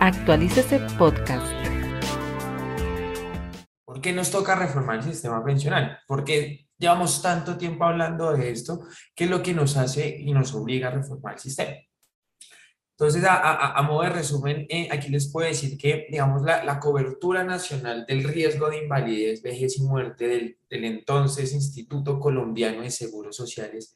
Actualícese Podcast. ¿Por qué nos toca reformar el sistema pensional? Porque llevamos tanto tiempo hablando de esto, que es lo que nos hace y nos obliga a reformar el sistema. Entonces, a, modo de resumen, eh, aquí les puedo decir que, digamos, la, cobertura nacional del riesgo de invalidez, vejez y muerte del, entonces Instituto Colombiano de Seguros Sociales,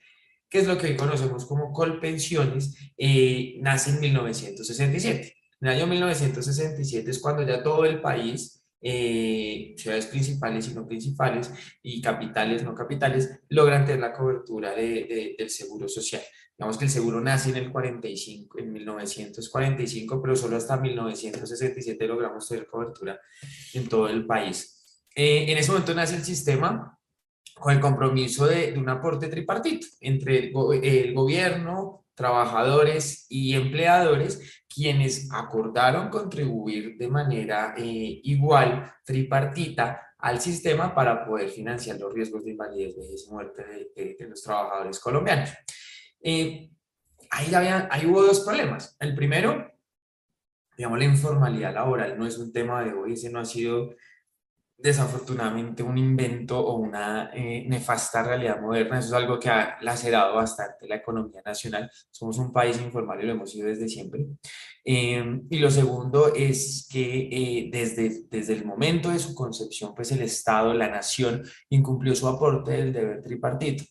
que es lo que hoy conocemos como Colpensiones, eh, nace en 1967. En el año 1967 es cuando ya todo el país, eh, ciudades principales y no principales, y capitales, no capitales, logran tener la cobertura de, del seguro social. Digamos que el seguro nace en el 45, en 1945, pero solo hasta 1967 logramos tener cobertura en todo el país. Eh, en ese momento nace el sistema con el compromiso de, de un aporte tripartito entre el, el gobierno, trabajadores y empleadores quienes acordaron contribuir de manera eh, igual, tripartita, al sistema para poder financiar los riesgos de invalidez, vejez y muerte de, los trabajadores colombianos. Eh, ahí, había, ahí hubo dos problemas. El primero, digamos, la informalidad laboral no es un tema de hoy, ese no ha sido desafortunadamente un invento o una eh, nefasta realidad moderna. Eso es algo que ha lacerado bastante la economía nacional. Somos un país informal y lo hemos sido desde siempre. Eh, y lo segundo es que eh, desde, desde el momento de su concepción, pues el Estado, la nación, incumplió su aporte del deber tripartito,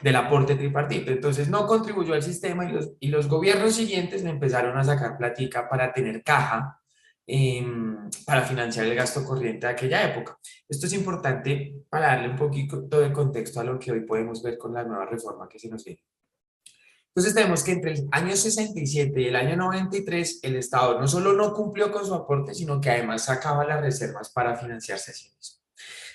del aporte tripartito. Entonces no contribuyó al sistema y los, y los gobiernos siguientes le empezaron a sacar platica para tener caja Em, para financiar el gasto corriente de aquella época. Esto es importante para darle un poquito de contexto a lo que hoy podemos ver con la nueva reforma que se nos viene. Entonces tenemos que entre el año 67 y el año 93 el Estado no solo no cumplió con su aporte, sino que además sacaba las reservas para financiarse a sí mismo.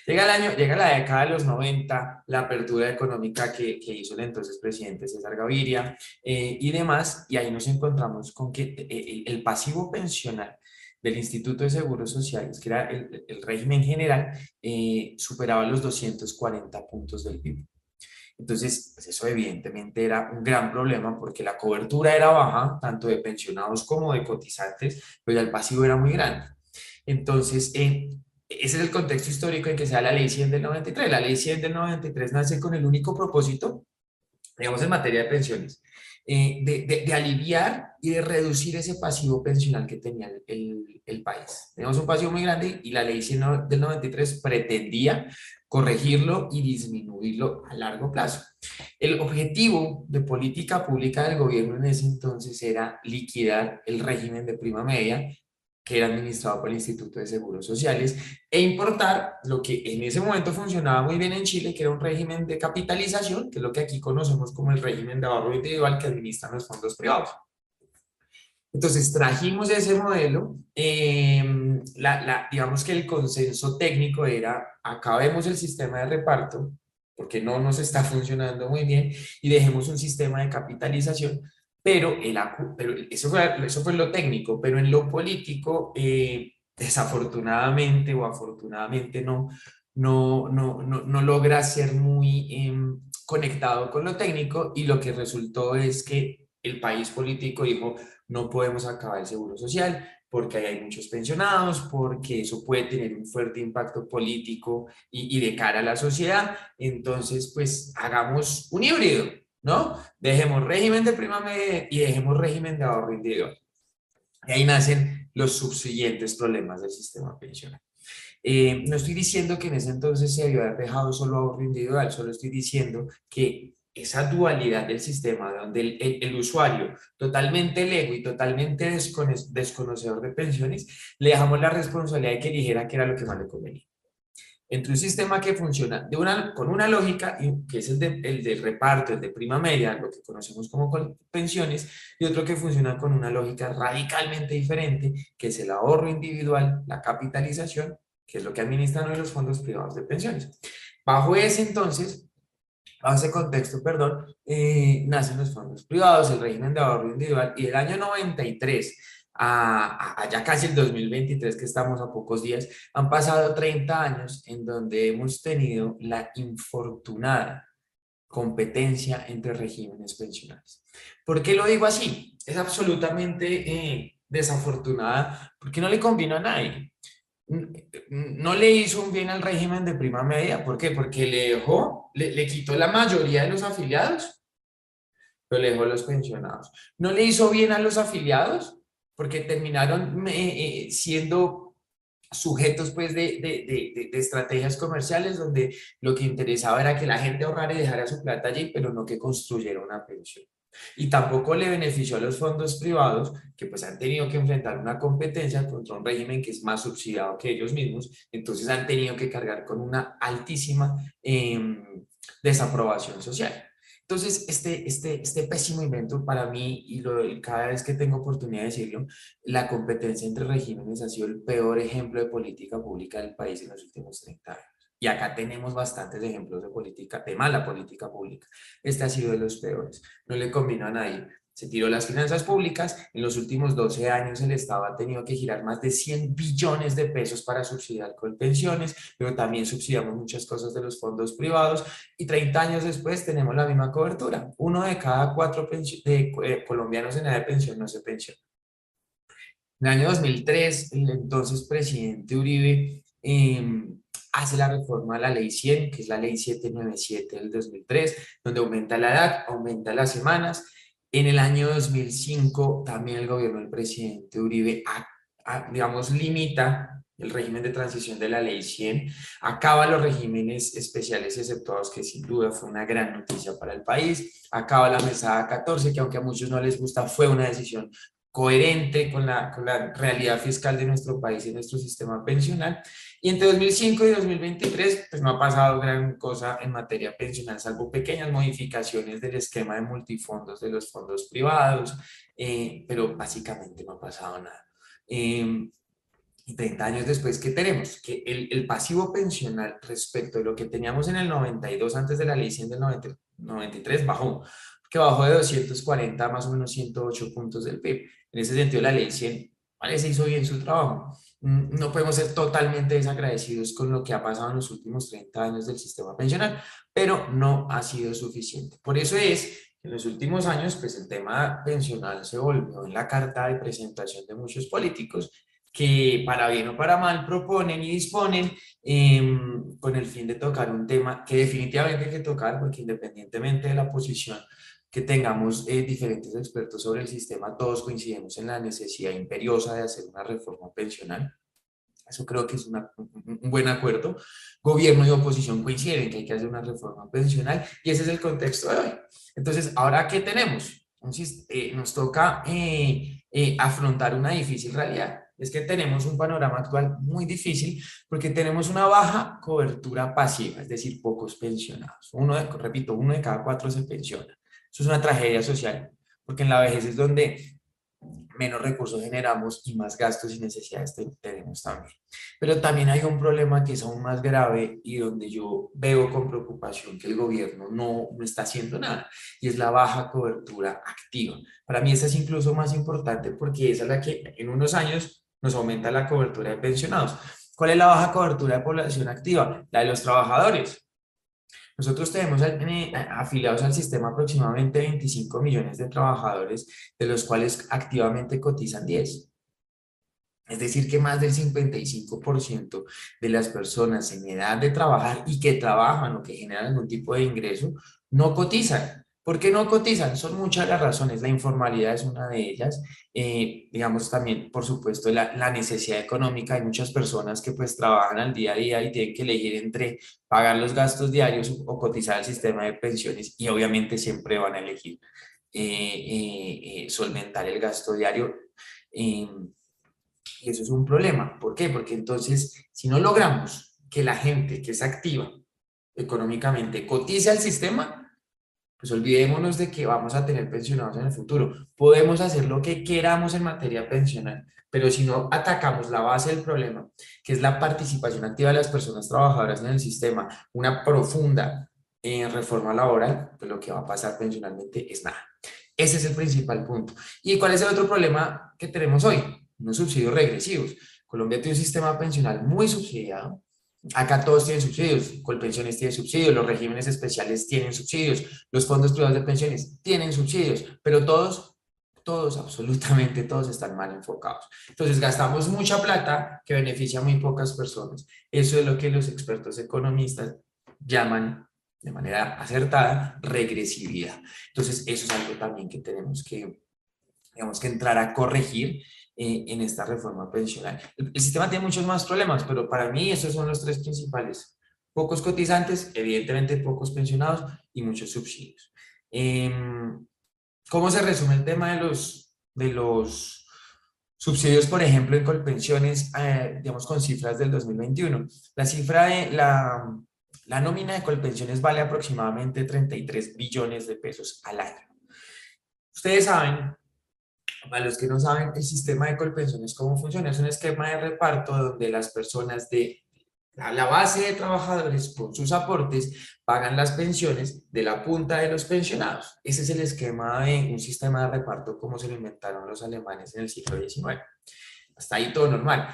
Llega, el año, llega la década de los 90, la apertura económica que, que hizo el entonces presidente César Gaviria eh, y demás, y ahí nos encontramos con que eh, el pasivo pensional del Instituto de Seguros Sociales, que era el, el régimen general, eh, superaba los 240 puntos del PIB. Entonces, pues eso evidentemente era un gran problema porque la cobertura era baja, tanto de pensionados como de cotizantes, pero el pasivo era muy grande. Entonces, eh, ese es el contexto histórico en que se da la ley 100 del 93. La ley 100 del 93 nace con el único propósito, digamos, en materia de pensiones, eh, de, de, aliviar y de reducir ese pasivo pensional que tenía el, el, país. Tenemos un pasivo muy grande y la ley del 93 pretendía corregirlo y disminuirlo a largo plazo. El objetivo de política pública del gobierno en ese entonces era liquidar el régimen de prima media que era administrado por el Instituto de Seguros Sociales, e importar lo que en ese momento funcionaba muy bien en Chile, que era un régimen de capitalización, que es lo que aquí conocemos como el régimen de ahorro individual que administran los fondos privados. Entonces trajimos ese modelo, em, la, digamos que el consenso técnico era, acabemos el sistema de reparto, porque no nos está funcionando muy bien, y dejemos un sistema de capitalización pero, el, eso, fue, eso fue lo técnico, pero en lo político, eh, desafortunadamente o afortunadamente no, no, no, no, no logra ser muy em, conectado con lo técnico y lo que resultó es que el país político dijo, no podemos acabar el seguro social porque hay muchos pensionados, porque eso puede tener un fuerte impacto político y, y de cara a la sociedad. Entonces, pues hagamos un híbrido, ¿no? Dejemos régimen de prima media y dejemos régimen de ahorro individual. Y ahí nacen los subsiguientes problemas del sistema pensional. Eh, no estoy diciendo que en ese entonces se haber dejado solo ahorro individual, solo estoy diciendo que esa dualidad del sistema, donde el, usuario totalmente lego y totalmente desconocedor de pensiones, le dejamos la responsabilidad de que dijera que era lo que más le convenía entre un sistema que funciona con una lógica, que es el, de, el del reparto, el de prima media, lo que conocemos como pensiones, y otro que funciona con una lógica radicalmente diferente, que es el ahorro individual, la capitalización, que es lo que administran los fondos privados de pensiones. Bajo ese entonces, bajo ese contexto, perdón, eh, nacen los fondos privados, el régimen de ahorro individual, y el año 93 a, ya casi el 2023, que estamos a pocos días, han pasado 30 años en donde hemos tenido la infortunada competencia entre regímenes pensionales. ¿Por qué lo digo así? Es absolutamente eh, desafortunada porque no le combinó a nadie. No le hizo bien al régimen de prima media. ¿Por qué? Porque le dejó, le, quitó la mayoría de los afiliados, pero le dejó los pensionados. No le hizo bien a los afiliados porque terminaron eh, eh, siendo sujetos pues de, de, de, estrategias comerciales donde lo que interesaba era que la gente ahorrara y dejara su plata allí, pero no que construyera una pensión. Y tampoco le benefició a los fondos privados que pues han tenido que enfrentar una competencia contra un régimen que es más subsidiado que ellos mismos, entonces han tenido que cargar con una altísima em, desaprobación social. Entonces, este, este, este pésimo invento para mí, y, lo, cada vez que tengo oportunidad de decirlo, la competencia entre regímenes ha sido el peor ejemplo de política pública del país en los últimos 30 años. Y acá tenemos bastantes ejemplos de política, de mala política pública. Este ha sido de los peores. No le combinó a nadie. Se tiró las finanzas públicas. En los últimos 12 años el Estado ha tenido que girar más de 100 billones de pesos para subsidiar con pensiones, pero también subsidiamos muchas cosas de los fondos privados. Y 30 años después tenemos la misma cobertura. Uno de cada cuatro de, eh, colombianos en edad de pensión no se pensiona. En el año 2003, el entonces presidente Uribe eh, hace la reforma a la ley 100, que es la ley 797 del 2003, donde aumenta la edad, aumenta las semanas. En el año 2005 también el gobierno del presidente Uribe, digamos, limita el régimen de transición de la ley 100, acaba los regímenes especiales exceptuados, que sin duda fue una gran noticia para el país, acaba la mesada 14, que aunque a muchos no les gusta, fue una decisión coherente con la, con la realidad fiscal de nuestro país y nuestro sistema pensional. Y entre 2005 y 2023, pues no ha pasado gran cosa en materia pensional, salvo pequeñas modificaciones del esquema de multifondos de los fondos privados, eh, pero básicamente no ha pasado nada. Eh, y 30 años después, ¿qué tenemos? Que el, el, pasivo pensional respecto de lo que teníamos en el 92 antes de la ley 100 del 93 bajó, que bajó de 240 a más o menos 108 puntos del PIB. En ese sentido, la ley 100 se hizo bien su trabajo. Mm, no podemos ser totalmente desagradecidos con lo que ha pasado en los últimos 30 años del sistema pensional, pero no ha sido suficiente. Por eso es que en los últimos años, pues el tema pensional se volvió en la carta de presentación de muchos políticos que para bien o para mal proponen y disponen em, con el fin de tocar un tema que definitivamente hay que tocar porque independientemente de la posición que tengamos eh, diferentes expertos sobre el sistema, todos coincidimos en la necesidad imperiosa de hacer una reforma pensional. Eso creo que es un buen acuerdo. Gobierno y oposición coinciden que hay que hacer una reforma pensional y ese es el contexto de hoy. Entonces, ¿ahora qué tenemos? Entonces, eh, nos toca eh, afrontar una difícil realidad. Es que tenemos un panorama actual muy difícil porque tenemos una baja cobertura pasiva, es decir, pocos pensionados. Uno, repito, uno de cada cuatro se pensiona. Eso es una tragedia social, porque en la vejez es donde menos recursos generamos y más gastos y necesidades tenemos también. Pero también hay un problema que es aún más grave y donde yo veo con preocupación que el gobierno no, no está haciendo nada, y es la baja cobertura activa. Para mí esa es incluso más importante porque esa es la que en unos años nos aumenta la cobertura de pensionados. ¿Cuál es la baja cobertura de población activa? La de los trabajadores. Nosotros tenemos eh, afiliados al sistema aproximadamente 25 millones de trabajadores, de los cuales activamente cotizan 10. Es decir, que más del 55% de las personas en edad de trabajar y que trabajan o que generan algún tipo de ingreso no cotizan. ¿Por qué no cotizan? Son muchas las razones. La informalidad es una de ellas. Eh, digamos también, por supuesto, la, la, necesidad económica. Hay muchas personas que pues trabajan al día a día y tienen que elegir entre pagar los gastos diarios o cotizar al sistema de pensiones y obviamente siempre van a elegir eh, eh, solventar el gasto diario. y eso es un problema. ¿Por qué? Porque entonces, si no logramos que la gente que es activa económicamente cotice al sistema, pues olvidémonos de que vamos a tener pensionados en el futuro. Podemos hacer lo que queramos en materia pensional, pero si no atacamos la base del problema, que es la participación activa de las personas trabajadoras en el sistema, una profunda eh, reforma laboral, pues lo que va a pasar pensionalmente es nada. Ese es el principal punto. ¿Y cuál es el otro problema que tenemos hoy? Unos subsidios regresivos. Colombia tiene un sistema pensional muy subsidiado, Acá todos tienen subsidios, Colpensiones tiene subsidios, los regímenes especiales tienen subsidios, los fondos privados de pensiones tienen subsidios, pero todos todos, absolutamente todos están mal enfocados. Entonces gastamos mucha plata que beneficia a muy pocas personas. Eso es lo que los expertos economistas llaman de manera acertada regresividad. Entonces eso es algo también que tenemos que, digamos, que entrar a corregir eh, en esta reforma pensional. El, sistema tiene muchos más problemas, pero para mí esos son los tres principales. Pocos cotizantes, evidentemente pocos pensionados y muchos subsidios. Em, ¿Cómo se resume el tema de los, de los subsidios, por ejemplo, en colpensiones, eh, digamos, con cifras del 2021? La cifra de la, la nómina de colpensiones vale aproximadamente 33 billones de pesos al año. Ustedes saben, para los que no saben, el sistema de colpensiones, ¿cómo funciona? Es un esquema de reparto donde las personas de la base de trabajadores con sus aportes pagan las pensiones de la punta de los pensionados. Ese es el esquema de un sistema de reparto como se lo inventaron los alemanes en el siglo XIX. Hasta ahí todo normal.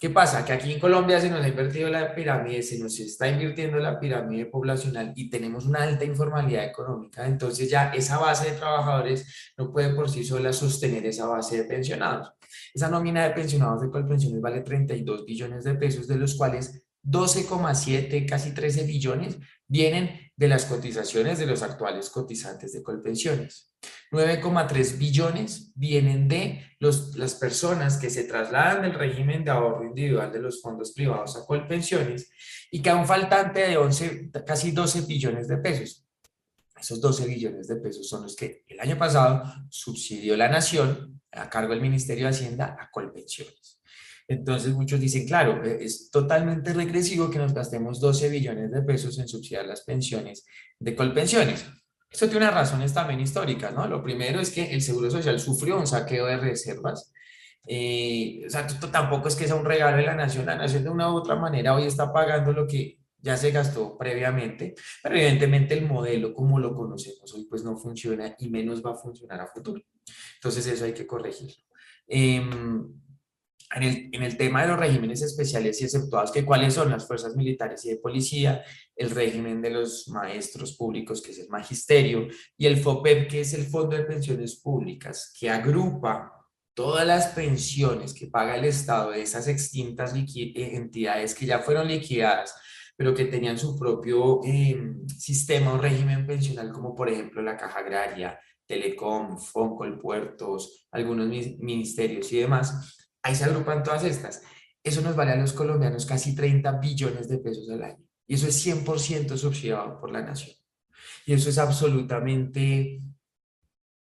¿Qué pasa? Que aquí en Colombia se nos ha invertido la pirámide, se nos está invirtiendo la pirámide poblacional y tenemos una alta informalidad económica. Entonces ya esa base de trabajadores no puede por sí sola sostener esa base de pensionados. Esa nómina de pensionados de Colpensiones vale 32 billones de pesos, de los cuales 12,7, casi 13 billones vienen de las cotizaciones de los actuales cotizantes de Colpensiones. 9,3 billones vienen de los, las personas que se trasladan del régimen de ahorro individual de los fondos privados a Colpensiones y queda un faltante de 11, casi 12 billones de pesos. Esos 12 billones de pesos son los que el año pasado subsidió la nación a cargo del Ministerio de Hacienda a Colpensiones. Entonces muchos dicen, claro, e, es totalmente regresivo que nos gastemos 12 billones de pesos en subsidiar las pensiones de Colpensiones. Esto tiene unas razones también históricas, ¿no? Lo primero es que el Seguro Social sufrió un saqueo de reservas. Eh, o sea, esto tampoco es que sea un regalo de la nación. La nación de una u otra manera hoy está pagando lo que ya se gastó previamente, pero evidentemente el modelo como lo conocemos hoy pues no funciona y menos va a funcionar a futuro. Entonces eso hay que corregirlo. Eh, en el, en el, tema de los regímenes especiales y exceptuados, que cuáles son las fuerzas militares y de policía, el régimen de los maestros públicos, que es el magisterio, y el FOPEP, que es el Fondo de Pensiones Públicas, que agrupa todas las pensiones que paga el Estado de esas extintas eh, entidades que ya fueron liquidadas, pero que tenían su propio em, sistema o régimen pensional, como por ejemplo la Caja Agraria, Telecom, Foncol, Puertos, algunos ministerios y demás, Ahí se agrupan todas estas. Eso nos vale a los colombianos casi 30 billones de pesos al año. Y eso es 100% subsidiado por la nación. Y eso es absolutamente,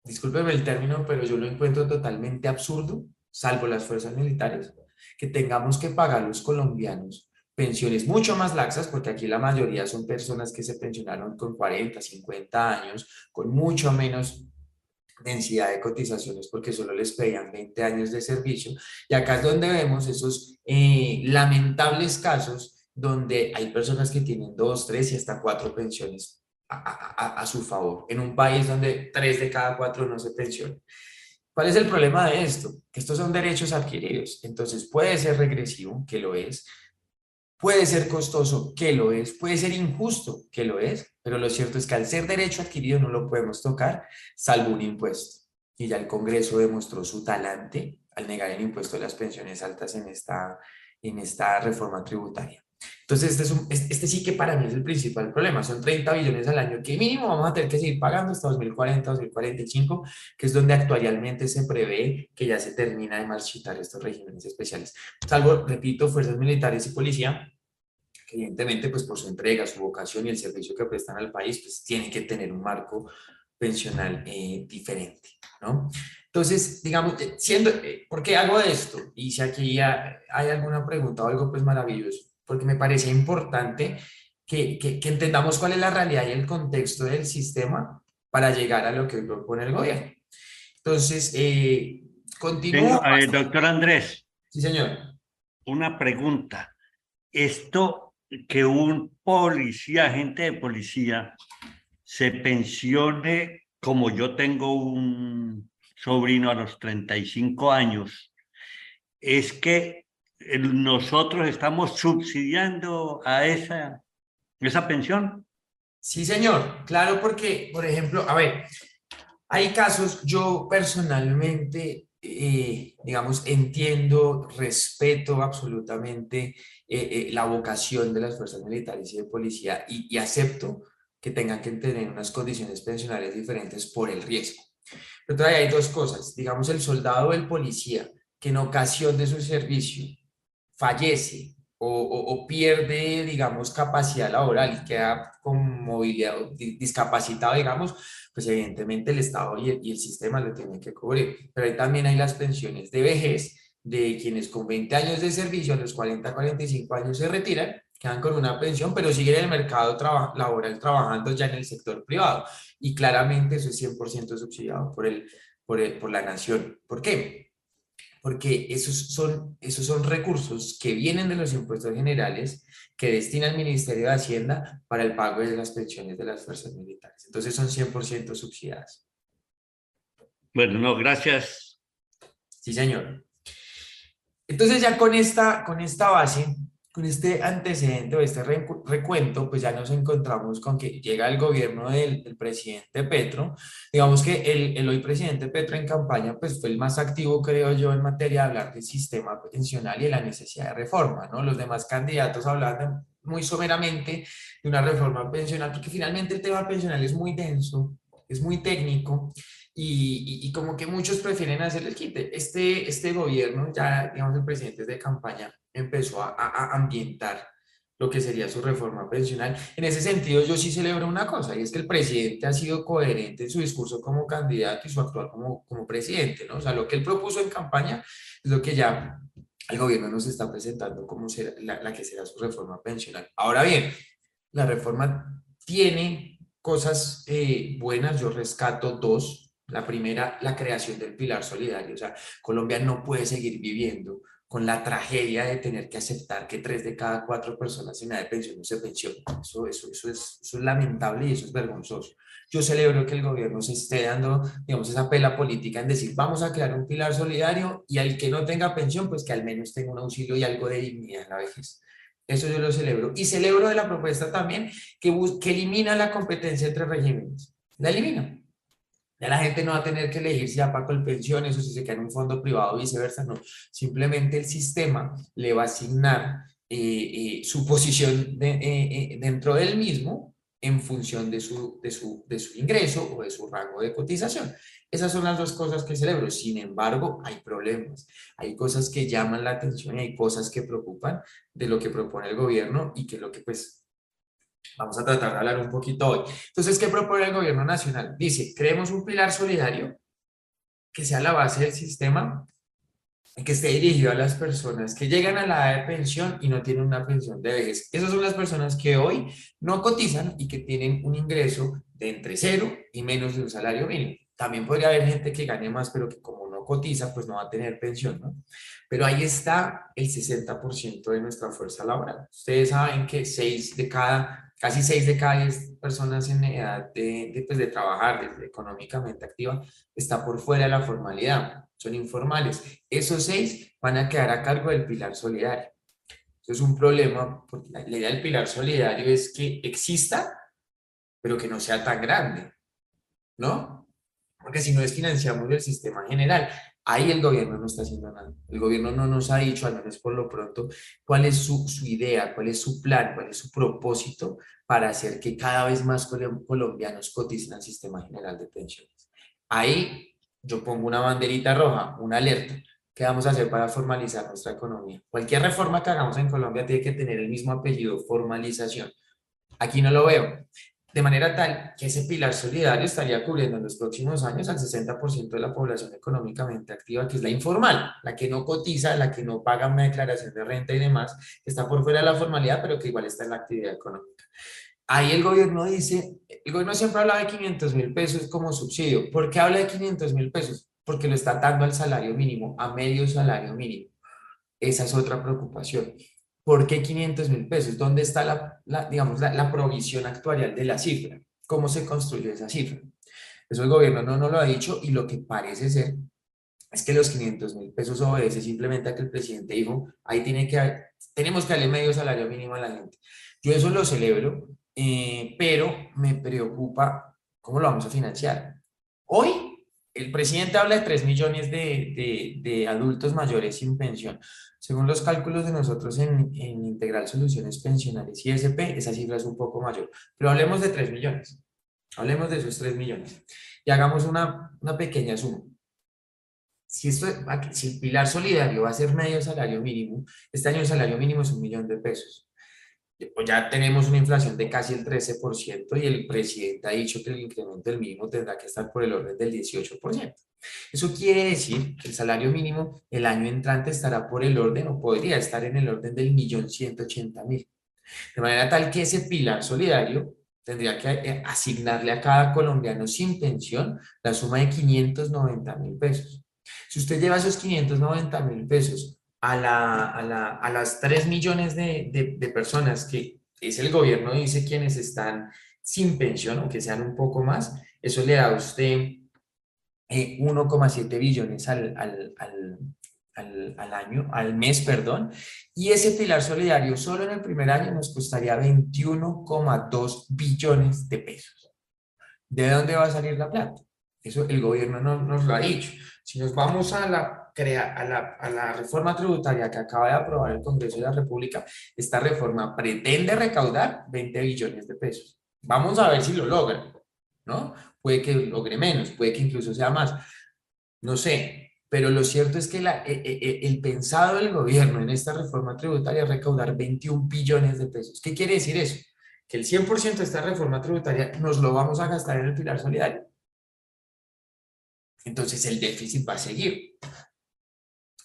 discúlpeme el término, pero yo lo encuentro totalmente absurdo, salvo las fuerzas militares, que tengamos que pagar los colombianos pensiones mucho más laxas, porque aquí la mayoría son personas que se pensionaron con 40, 50 años, con mucho menos densidad de cotizaciones porque solo les pedían 20 años de servicio. Y acá es donde vemos esos eh, lamentables casos donde hay personas que tienen dos, tres y hasta cuatro pensiones a, a, su favor, en un país donde tres de cada cuatro no se pensionan. ¿Cuál es el problema de esto? Que estos son derechos adquiridos, entonces puede ser regresivo, que lo es, puede ser costoso, que lo es, puede ser injusto, que lo es, pero lo cierto es que al ser derecho adquirido no lo podemos tocar, salvo un impuesto. Y ya el Congreso demostró su talante al negar el impuesto de las pensiones altas en esta, en esta reforma tributaria. Entonces, este, es un, este sí que para mí es el principal problema. Son 30 billones al año que mínimo vamos a tener que seguir pagando hasta 2040, 2045, que es donde actualmente se prevé que ya se termina de marchitar estos regímenes especiales. Salvo, repito, fuerzas militares y policía, evidentemente, pues por su entrega, su vocación y el servicio que prestan al país, pues tiene que tener un marco pensional eh, diferente, ¿no? Entonces, digamos, eh, siendo, eh, ¿por qué hago esto? Y si aquí hay alguna pregunta o algo, pues maravilloso, porque me parece importante que, que, entendamos cuál es la realidad y el contexto del sistema para llegar a lo que propone el gobierno. Entonces, eh, continúo. doctor Andrés. Sí, señor. Una pregunta. Esto que un policía, agente de policía, se pensione como yo tengo un sobrino a los 35 años, es que nosotros estamos subsidiando a esa, esa pensión. Sí, señor. Claro, porque, por ejemplo, a ver, Hay casos, yo personalmente, eh, digamos, entiendo, respeto absolutamente eh, eh, la vocación de las fuerzas militares y de policía y, y acepto que tengan que tener unas condiciones pensionales diferentes por el riesgo. Pero todavía hay dos cosas, digamos, el soldado o el policía que en ocasión de su servicio fallece o, pierde, digamos, capacidad laboral y queda con movilidad discapacitado, digamos, pues evidentemente el Estado y el, y el sistema lo tienen que cubrir. Pero ahí también hay las pensiones de vejez de quienes con 20 años de servicio a los 40, 45 años se retiran, quedan con una pensión, pero siguen en el mercado laboral trabajando ya en el sector privado. Y claramente eso es 100% subsidiado por, el, por, el, por la nación. ¿Por qué? Porque esos son, esos son recursos que vienen de los impuestos generales que destina el Ministerio de Hacienda para el pago de las pensiones de las fuerzas militares. Entonces son 100% subsidiadas. Bueno, no, gracias. Sí, señor. Entonces ya con esta, con esta base con este antecedente o este recuento, pues ya nos encontramos con que llega el gobierno del, presidente Petro. Digamos que el, el, hoy presidente Petro en campaña, pues fue el más activo, creo yo, en materia de hablar del sistema pensional y de la necesidad de reforma, ¿no? Los demás candidatos hablaban muy someramente de una reforma pensional, porque finalmente el tema pensional es muy denso, es muy técnico y, y, como que muchos prefieren hacer el quite. Este, este gobierno, ya digamos el presidente de campaña, empezó a, a, ambientar lo que sería su reforma pensional. En ese sentido, yo sí celebro una cosa, y es que el presidente ha sido coherente en su discurso como candidato y su actual como, como presidente, ¿no? O sea, lo que él propuso en campaña es lo que ya el gobierno nos está presentando como será, la, la que será su reforma pensional. Ahora bien, la reforma tiene cosas eh, buenas, yo rescato dos. La primera, la creación del pilar solidario. O sea, Colombia no puede seguir viviendo con la tragedia de tener que aceptar que tres de cada cuatro personas en edad de pensión no se pensionan. Eso, eso, eso, es, eso es lamentable y eso es vergonzoso. Yo celebro que el gobierno se esté dando, digamos, esa pela política en decir, vamos a crear un pilar solidario y al que no tenga pensión, pues que al menos tenga un auxilio y algo de dignidad en la vejez. Eso yo lo celebro. Y celebro de la propuesta también que, que elimina la competencia entre regímenes. La elimina. Ya la gente no va a tener que elegir si va con pensiones o si se queda en un fondo privado o viceversa, no. Simplemente el sistema le va a asignar eh, eh, su posición eh, dentro del mismo en función de su, de, su, de su ingreso o de su rango de cotización. Esas son las dos cosas que celebro. Sin embargo, hay problemas. Hay cosas que llaman la atención y hay cosas que preocupan de lo que propone el gobierno y que lo que pues Vamos a tratar de hablar un poquito hoy. Entonces, ¿qué propone el gobierno nacional? Dice, creemos un pilar solidario que sea la base del sistema y que esté dirigido a las personas que llegan a la edad de pensión y no tienen una pensión de vejez. Esas son las personas que hoy no cotizan y que tienen un ingreso de entre cero y menos de un salario mínimo. También podría haber gente que gane más, pero que como no cotiza, pues no va a tener pensión, ¿no? Pero ahí está el 60% de nuestra fuerza laboral. Ustedes saben que 6 de cada casi 6 de cada 10 personas en edad de, de, pues, de trabajar, de, económicamente activa, está por fuera de la formalidad, son informales. Esos 6 van a quedar a cargo del pilar solidario. Eso es un problema, porque la, idea del pilar solidario es que exista, pero que no sea tan grande, ¿no? Porque si no desfinanciamos el sistema general, Ahí el gobierno no está haciendo nada. El gobierno no nos ha dicho, al menos por lo pronto, cuál es su, su idea, cuál es su plan, cuál es su propósito para hacer que cada vez más colombianos coticen al sistema general de pensiones. Ahí yo pongo una banderita roja, una alerta. ¿Qué vamos a hacer para formalizar nuestra economía? Cualquier reforma que hagamos en Colombia tiene que tener el mismo apellido, formalización. Aquí no lo veo de manera tal que ese pilar solidario estaría cubriendo en los próximos años al 60% de la población económicamente activa, que es la informal, la que no cotiza, la que no paga una declaración de renta y demás, que está por fuera de la formalidad, pero que igual está en la actividad económica. Ahí el gobierno dice, el gobierno siempre habla de 500 mil pesos como subsidio. ¿Por qué habla de 500 mil pesos? Porque lo está dando al salario mínimo, a medio salario mínimo. Esa es otra preocupación. ¿Por qué 500 mil pesos? ¿Dónde está la, digamos, la, provisión actuarial de la cifra? ¿Cómo se construye esa cifra? Eso el gobierno no nos lo ha dicho y lo que parece ser es que los 500 mil pesos obedece simplemente a que el presidente dijo, ahí tiene que tenemos que darle medio salario mínimo a la gente. Yo eso lo celebro, eh, pero me preocupa cómo lo vamos a financiar Hoy el presidente habla de 3 millones de, de, adultos mayores sin pensión. Según los cálculos de nosotros en, en Integral Soluciones Pensionales y SP, esa cifra es un poco mayor. Pero hablemos de 3 millones. Hablemos de esos 3 millones. Y hagamos una, una pequeña suma. Si, esto, si el pilar solidario va a ser medio salario mínimo, este año el salario mínimo es un millón de pesos ya tenemos una inflación de casi el 13% y el presidente ha dicho que el incremento del mínimo tendrá que estar por el orden del 18%. Eso quiere decir que el salario mínimo el año entrante estará por el orden o podría estar en el orden del millón 180 mil. De manera tal que ese pilar solidario tendría que eh, asignarle a cada colombiano sin pensión la suma de 590 mil pesos. Si usted lleva esos 590 mil pesos a, la, a, la, a las 3 millones de, de, de, personas que es el gobierno, dice quienes están sin pensión, aunque sean un poco más, eso le da a usted 1,7 eh, billones al, al, al, al, año, al mes, perdón, y ese pilar solidario solo en el primer año nos costaría 21,2 billones de pesos. ¿De dónde va a salir la plata? Eso el gobierno no, nos lo ha dicho. Si nos vamos a la crea, a, la, a la reforma tributaria que acaba de aprobar el Congreso de la República, esta reforma pretende recaudar 20 billones de pesos. Vamos a ver si lo logra, ¿no? Puede que logre menos, puede que incluso sea más. No sé, pero lo cierto es que e, e, e, el pensado del gobierno en esta reforma tributaria es recaudar 21 billones de pesos. ¿Qué quiere decir eso? Que el 100% de esta reforma tributaria nos lo vamos a gastar en el pilar solidario. Entonces el déficit va a seguir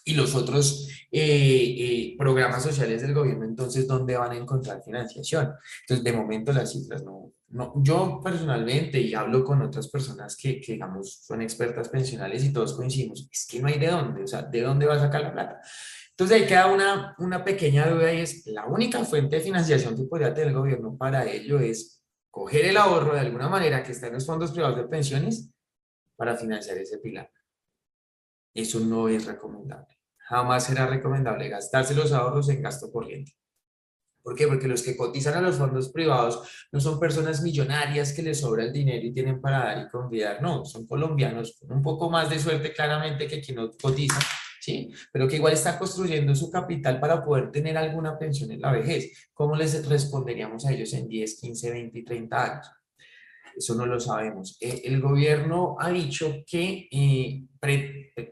y los otros eh, eh, programas sociales del gobierno, entonces, ¿dónde van a encontrar financiación? Entonces, de momento las cifras no, no yo personalmente, y hablo con otras personas que, que, digamos, son expertas pensionales y todos coincidimos, es que no hay de dónde, o sea, ¿de dónde va a sacar la plata? Entonces, ahí queda una, una pequeña duda y es, la única fuente de financiación que podría tener el gobierno para ello es coger el ahorro de alguna manera que está en los fondos privados de pensiones para financiar ese pilar. Eso no es recomendable jamás será recomendable gastarse los ahorros en gasto corriente. ¿Por qué? Porque los que cotizan a los fondos privados no son personas millonarias que les sobra el dinero y tienen para dar y convidar, no, son colombianos con un poco más de suerte claramente que quien no cotiza, ¿sí? Pero que igual está construyendo su capital para poder tener alguna pensión en la vejez. ¿Cómo les responderíamos a ellos en 10, 15, 20 y 30 años? Eso no lo sabemos. Eh, el gobierno ha dicho que, eh,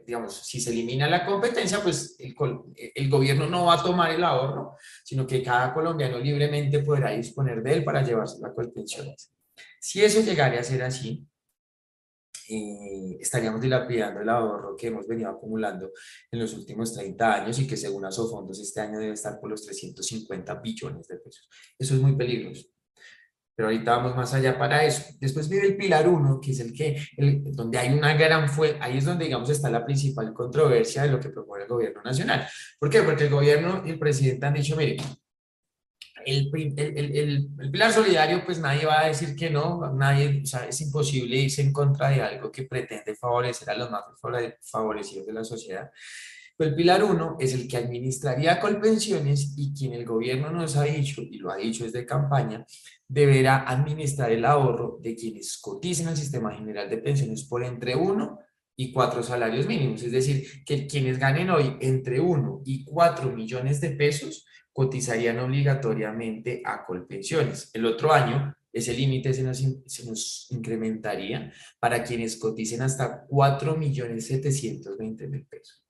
digamos, si se elimina la competencia, pues el, gobierno no va a tomar el ahorro, sino que cada colombiano libremente podrá disponer de él para llevarse la colpensiones. Si eso llegara a ser así, eh, estaríamos dilapidando el ahorro que hemos venido acumulando en los últimos 30 años y que según Asofondos este año debe estar por los 350 billones de pesos. Eso es muy peligroso pero ahorita vamos más allá para eso. Después viene el pilar 1, que es el que, el, donde hay una gran fue, ahí es donde digamos está la principal controversia de lo que propone el gobierno nacional. ¿Por qué? Porque el gobierno y el presidente han dicho, mire, el, el, el, pilar solidario, pues nadie va a decir que no, nadie, o sea, es imposible irse en contra de algo que pretende favorecer a los más favorecidos de la sociedad. El pilar 1 es el que administraría Colpensiones y quien el gobierno nos ha dicho, y lo ha dicho desde campaña, deberá administrar el ahorro de quienes coticen al sistema general de pensiones por entre 1 y 4 salarios mínimos. Es decir, que quienes ganen hoy entre 1 y 4 millones de pesos cotizarían obligatoriamente a Colpensiones. El otro año ese límite se nos, se nos, incrementaría para quienes coticen hasta 4 millones 720 mil pesos.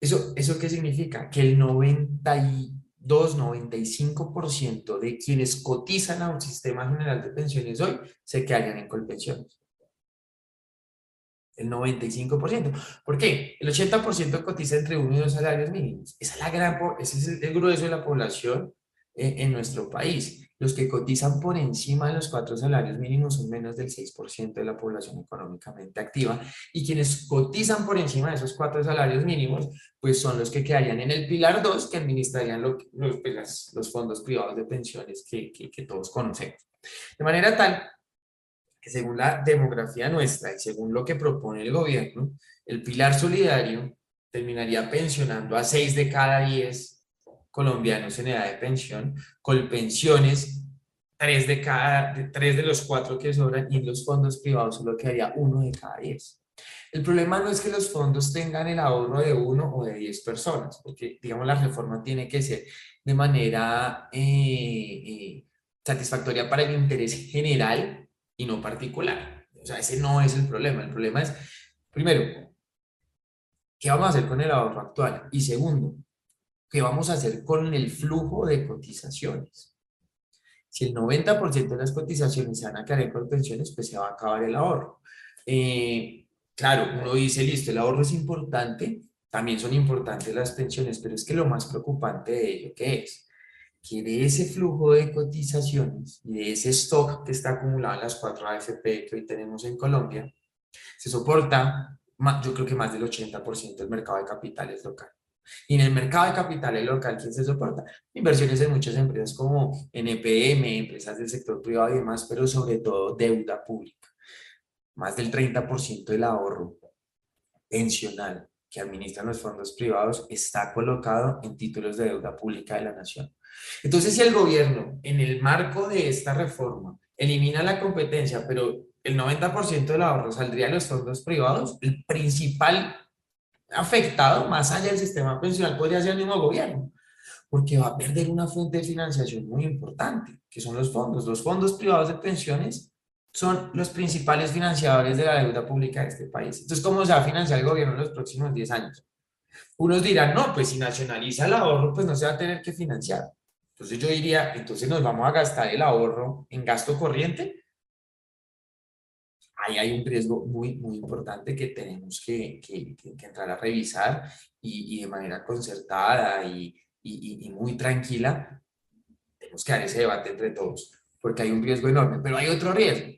¿Eso, ¿Eso qué significa? Que el 92, 95% de quienes cotizan a un sistema general de pensiones hoy se quedarían en colpensiones. El 95%. ¿Por qué? El 80% cotiza entre uno y dos salarios mínimos. Esa es la gran, ese es el grueso de la población eh, en nuestro país. Los que cotizan por encima de los cuatro salarios mínimos son menos del 6% de la población económicamente activa y quienes cotizan por encima de esos cuatro salarios mínimos, pues son los que quedarían en el pilar 2 que administrarían los, pues, los fondos privados de pensiones que, que, que todos conocemos. De manera tal que según la demografía nuestra y según lo que propone el gobierno, el pilar solidario terminaría pensionando a 6 de cada 10 colombianos en edad de pensión, con pensiones tres de cada, tres de los cuatro que sobran y en los fondos privados solo quedaría uno de cada diez. El problema no es que los fondos tengan el ahorro de uno o de diez personas, porque digamos la reforma tiene que ser de manera eh, eh, satisfactoria para el interés general y no particular. O sea, ese no es el problema. El problema es, primero, ¿qué vamos a hacer con el ahorro actual? Y segundo, ¿qué vamos a hacer con el flujo de cotizaciones? Si el 90% de las cotizaciones se van a quedar en pensiones, pues se va a acabar el ahorro. Eh, claro, uno dice, listo, el ahorro es importante, también son importantes las pensiones, pero es que lo más preocupante de ello, ¿qué es? Que de ese flujo de cotizaciones y de ese stock que está acumulado en las cuatro AFP que hoy tenemos en Colombia, se soporta, yo creo que más del 80% del mercado de capitales local. Y en el mercado de capitales local, ¿quién se soporta? Inversiones en muchas empresas como NPM, empresas del sector privado y demás, pero sobre todo deuda pública. Más del 30% del ahorro pensional que administran los fondos privados está colocado en títulos de deuda pública de la nación. Entonces, si el gobierno, en el marco de esta reforma, elimina la competencia, pero el 90% del ahorro saldría de los fondos privados, el principal afectado, más allá del sistema pensional, podría ser el mismo gobierno, porque va a perder una fuente de financiación muy importante, que son los fondos. Los fondos privados de pensiones son los principales financiadores de la deuda pública de este país. Entonces, ¿cómo se va a financiar el gobierno en los próximos 10 años? Unos dirán, no, pues si nacionaliza el ahorro, pues no se va a tener que financiar. Entonces yo diría, entonces nos vamos a gastar el ahorro en gasto corriente ahí hay un riesgo muy, muy importante que tenemos que, que, que entrar a revisar y, y, de manera concertada y, y, muy tranquila, tenemos que dar ese debate entre todos, porque hay un riesgo enorme, pero hay otro riesgo,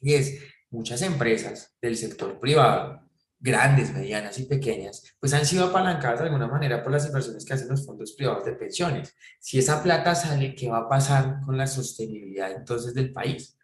y es muchas empresas del sector privado, grandes, medianas y pequeñas, pues han sido apalancadas de alguna manera por las inversiones que hacen los fondos privados de pensiones. Si esa plata sale, ¿qué va a pasar con la sostenibilidad entonces del país?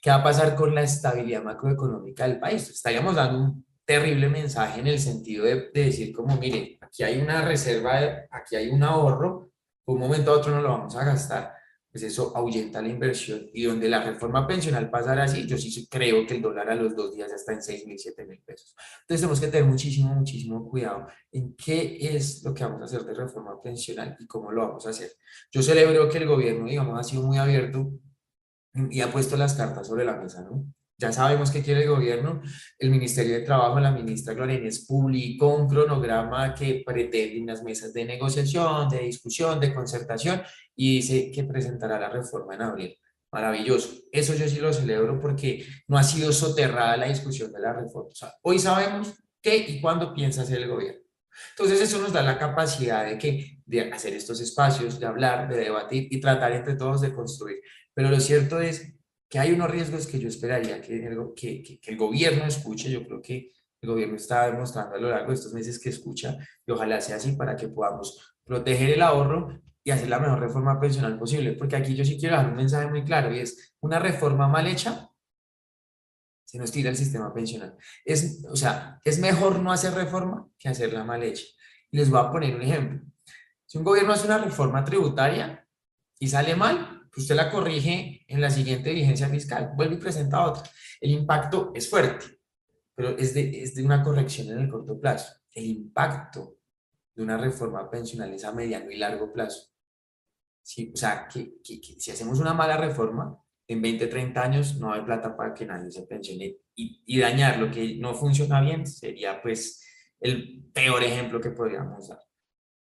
¿Qué va a pasar con la estabilidad macroeconómica del país? Estaríamos dando un terrible mensaje en el sentido de, decir como, mire, aquí hay una reserva, aquí hay un ahorro, de un momento a otro no lo vamos a gastar, pues eso ahuyenta la inversión y donde la reforma pensional pasará así, yo sí creo que el dólar a los dos días ya está en 6 mil, 7 mil pesos. Entonces tenemos que tener muchísimo, muchísimo cuidado en qué es lo que vamos a hacer de reforma pensional y cómo lo vamos a hacer. Yo celebro que el gobierno, digamos, ha sido muy abierto y ha puesto las cartas sobre la mesa, ¿no? Ya sabemos qué quiere el gobierno. El Ministerio de Trabajo, la ministra Gloria Inés, publicó un cronograma que pretende unas mesas de negociación, de discusión, de concertación y dice que presentará la reforma en abril. Maravilloso. Eso yo sí lo celebro porque no ha sido soterrada la discusión de la reforma. O sea, hoy sabemos qué y cuándo piensa hacer el gobierno. Entonces eso nos da la capacidad de, que, de hacer estos espacios, de hablar, de debatir y tratar entre todos de construir. Pero lo cierto es que hay unos riesgos que yo esperaría que el, gobierno escuche. Yo creo que el gobierno está demostrando a lo largo de estos meses que escucha y ojalá sea así para que podamos proteger el ahorro y hacer la mejor reforma pensional posible. Porque aquí yo sí quiero dar un mensaje muy claro y es una reforma mal hecha se nos tira el sistema pensional. Es, o sea, es mejor no hacer reforma que hacerla mal hecha. Les voy a poner un ejemplo. Si un gobierno hace una reforma tributaria y sale mal, usted la corrige en la siguiente vigencia fiscal, vuelve y presenta otra. El impacto es fuerte, pero es de, es de una corrección en el corto plazo. El impacto de una reforma pensional es a mediano y largo plazo. Sí, o sea, que, que, si hacemos una mala reforma, en 20, 30 años no hay plata para que nadie se pensione y, y dañar lo que no funciona bien sería pues el peor ejemplo que podríamos dar.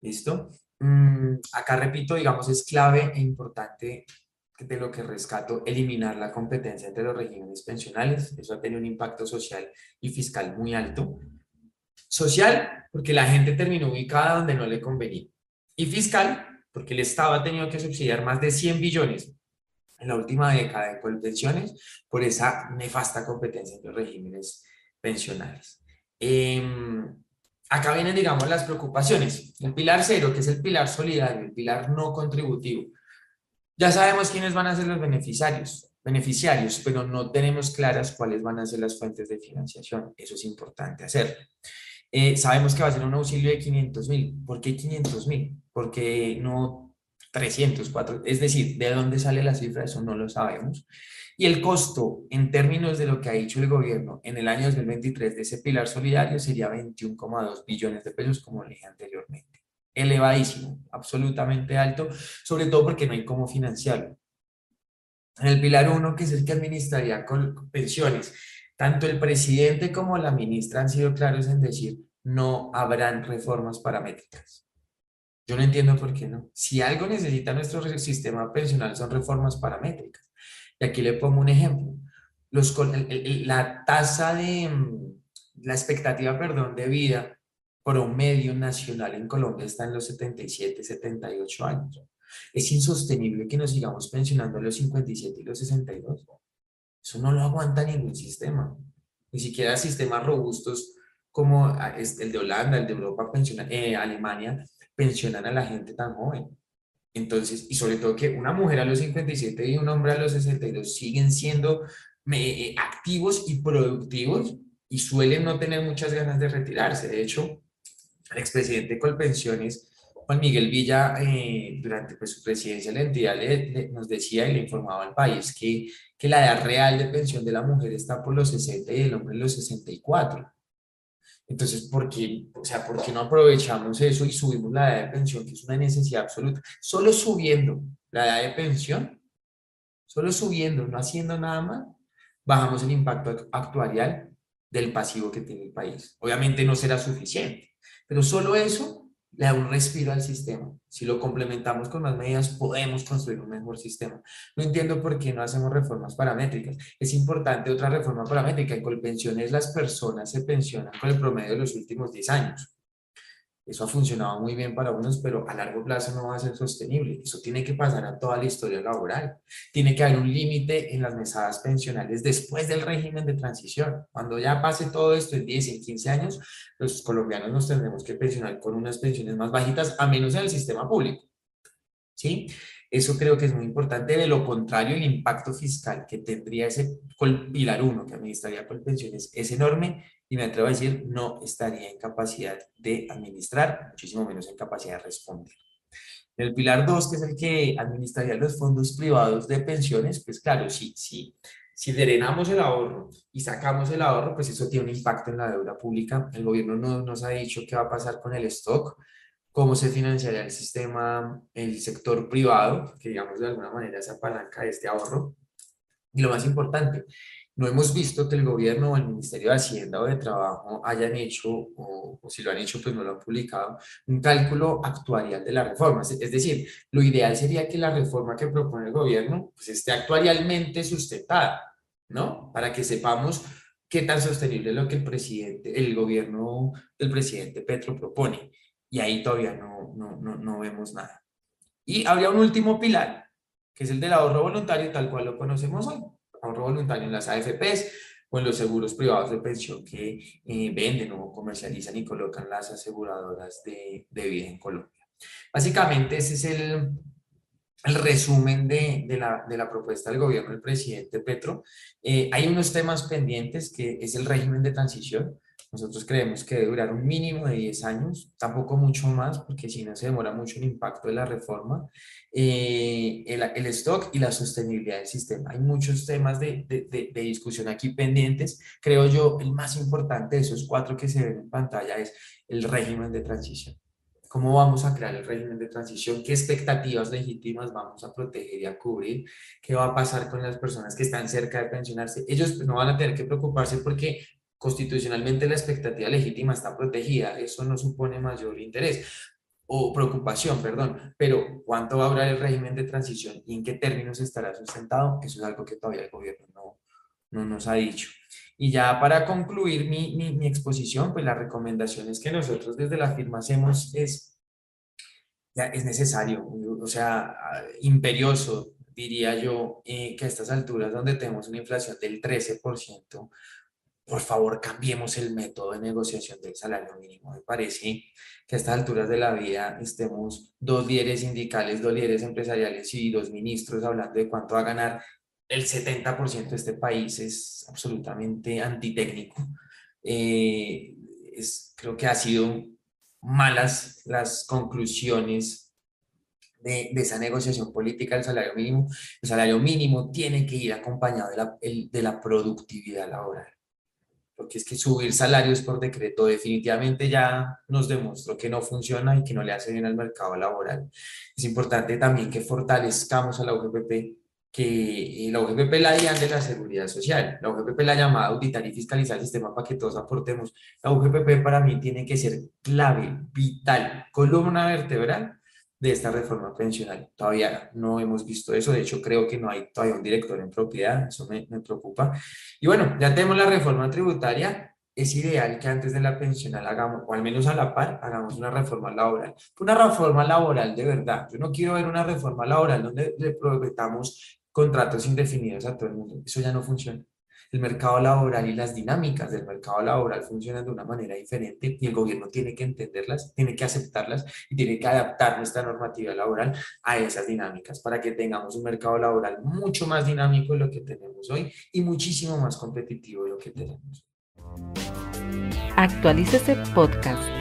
¿Listo? Mm, acá repito, digamos, es clave e importante de lo que rescato eliminar la competencia entre los regímenes pensionales. Eso ha tenido un impacto social y fiscal muy alto. Social, porque la gente terminó ubicada donde no le convenía. Y fiscal, porque el Estado ha tenido que subsidiar más de 100 billones en la última década de pensiones por esa nefasta competencia entre los regímenes pensionales. Eh, acá vienen, digamos, las preocupaciones. El pilar cero, que es el pilar solidario, el pilar no contributivo. Ya sabemos quiénes van a ser los beneficiarios, beneficiarios, pero no tenemos claras cuáles van a ser las fuentes de financiación. Eso es importante hacer. Eh, sabemos que va a ser un auxilio de 500 mil. ¿Por qué 500 mil? Porque no 300, 400, es decir, ¿de dónde sale la cifra? Eso no lo sabemos. Y el costo en términos de lo que ha dicho el gobierno en el año 2023 de ese pilar solidario sería 21,2 billones de pesos, como le dije anteriormente. Elevadísimo, absolutamente alto, sobre todo porque no hay cómo financiarlo. En el pilar 1, que es el que administraría con pensiones, tanto el presidente como la ministra han sido claros en decir no habrán reformas paramétricas. Yo no entiendo por qué no. Si algo necesita nuestro sistema pensional son reformas paramétricas. Y aquí le pongo un ejemplo. Los, la tasa de, mm, la expectativa, perdón, de vida por un medio nacional en Colombia está en los 77, 78 años. Es insostenible que nos sigamos pensionando a los 57 y los 62. Eso no lo aguanta ningún sistema. Ni siquiera sistemas robustos como ah, el de Holanda, el de Europa, eh, Alemania, pensionan a la gente tan joven. Entonces, y sobre todo que una mujer a los 57 y un hombre a los 62 siguen siendo eh, activos y productivos y suelen no tener muchas ganas de retirarse. De hecho, el expresidente Colpensiones, Juan Miguel Villa, eh, durante pues, su presidencia la entidad nos decía y le informaba al país que, que la edad real de pensión de la mujer está por los 60 y el hombre en los 64. Entonces, ¿por qué, o sea, ¿por qué no aprovechamos eso y subimos la edad de pensión, que es una necesidad absoluta? Solo subiendo la edad de pensión, solo subiendo, no haciendo nada más, bajamos el impacto actuarial del pasivo que tiene el país. Obviamente no será suficiente, pero solo eso le da un respiro al sistema. Si lo complementamos con más medidas, podemos construir un mejor sistema. No entiendo por qué no hacemos reformas paramétricas. Es importante otra reforma paramétrica. En Colpensiones las personas se pensionan con el promedio de los últimos 10 años. Eso ha funcionado muy bien para unos, pero a largo plazo no va a ser sostenible. Eso tiene que pasar a toda la historia laboral. Tiene que haber un límite en las mesadas pensionales después del régimen de transición. Cuando ya pase todo esto en 10 y 15 años, los colombianos nos tendremos que pensionar con unas pensiones más bajitas, a menos en el sistema público. ¿Sí? Eso creo que es muy importante. De lo contrario, el impacto fiscal que tendría ese pilar 1 que administraría con pensiones es enorme y me atrevo a decir, no estaría en capacidad de administrar, muchísimo menos en capacidad de responder. El pilar 2, que es el que administraría los fondos privados de pensiones, pues claro, si, si, si drenamos el ahorro y sacamos el ahorro, pues eso tiene un impacto en la deuda pública. El gobierno no nos ha dicho qué va a pasar con el stock, cómo se financiaría el sistema, el sector privado, que digamos de alguna manera se apalanca de este ahorro. Y lo más importante, no hemos visto que el gobierno o el Ministerio de Hacienda o de Trabajo hayan hecho, o, si lo han hecho, pues no lo han publicado, un cálculo actuarial de la reforma. Es decir, lo ideal sería que la reforma que propone el gobierno pues, esté actuarialmente sustentada, ¿no? Para que sepamos qué tan sostenible es lo que el presidente, el gobierno del presidente Petro propone. Y ahí todavía no, no, no, no vemos nada. Y habría un último pilar, que es el del ahorro voluntario, tal cual lo conocemos hoy ahorro voluntario en las AFPs o en los seguros privados de pensión que eh, venden o comercializan y colocan las aseguradoras de, de vida en Colombia. Básicamente ese es el, el resumen de, de, la, de, la, propuesta del gobierno del presidente Petro. Eh, hay unos temas pendientes que es el régimen de transición. Nosotros creemos que debe durar un mínimo de 10 años, tampoco mucho más, porque si no se demora mucho el impacto de la reforma, eh, el, el, stock y la sostenibilidad del sistema. Hay muchos temas de, de, de, discusión aquí pendientes. Creo yo, el más importante de esos cuatro que se ven en pantalla es el régimen de transición. ¿Cómo vamos a crear el régimen de transición? ¿Qué expectativas legítimas vamos a proteger y a cubrir? ¿Qué va a pasar con las personas que están cerca de pensionarse? Ellos pues, no van a tener que preocuparse porque constitucionalmente la expectativa legítima está protegida, eso no supone mayor interés o preocupación, perdón, pero ¿cuánto va a durar el régimen de transición y en qué términos estará sustentado? Eso es algo que todavía el gobierno no, no nos ha dicho. Y ya para concluir mi, mi, mi exposición, pues las recomendaciones que nosotros desde la firma hacemos es, ya es necesario, o sea, imperioso, diría yo, eh, que a estas alturas donde tenemos una inflación del 13%, por favor cambiemos el método de negociación del salario mínimo. Me parece que a estas alturas de la vida estemos dos líderes sindicales, dos líderes empresariales y dos ministros hablando de cuánto va a ganar el 70% de este país es absolutamente antitécnico. Eh, creo que ha sido malas las conclusiones de, esa negociación política del salario mínimo, el salario mínimo tiene que ir acompañado de la productividad laboral. Porque es que subir salarios por decreto definitivamente ya nos demostró que no funciona y que no le hace bien al mercado laboral. Es importante también que fortalezcamos a la UGPP que la UGPP la de la seguridad social, la UGPP la llamada auditar y fiscalizar el sistema para que todos aportemos. La UGPP para mí tiene que ser clave, vital, columna vertebral de esta reforma pensional. Todavía no hemos visto eso, de hecho creo que no hay todavía un director en propiedad, eso me, preocupa. Y bueno, ya tenemos la reforma tributaria, es ideal que antes de la pensional hagamos, o al menos a la par, hagamos una reforma laboral. Una reforma laboral de verdad. Yo no quiero ver una reforma laboral donde le prometamos contratos indefinidos a todo el mundo. Eso ya no funciona. El mercado laboral y las dinámicas del mercado laboral funcionan de una manera diferente y el gobierno tiene que entenderlas, tiene que aceptarlas y tiene que adaptar nuestra normativa laboral a esas dinámicas para que tengamos un mercado laboral mucho más dinámico de lo que tenemos hoy y muchísimo más competitivo de lo que tenemos. Actualícese Podcast.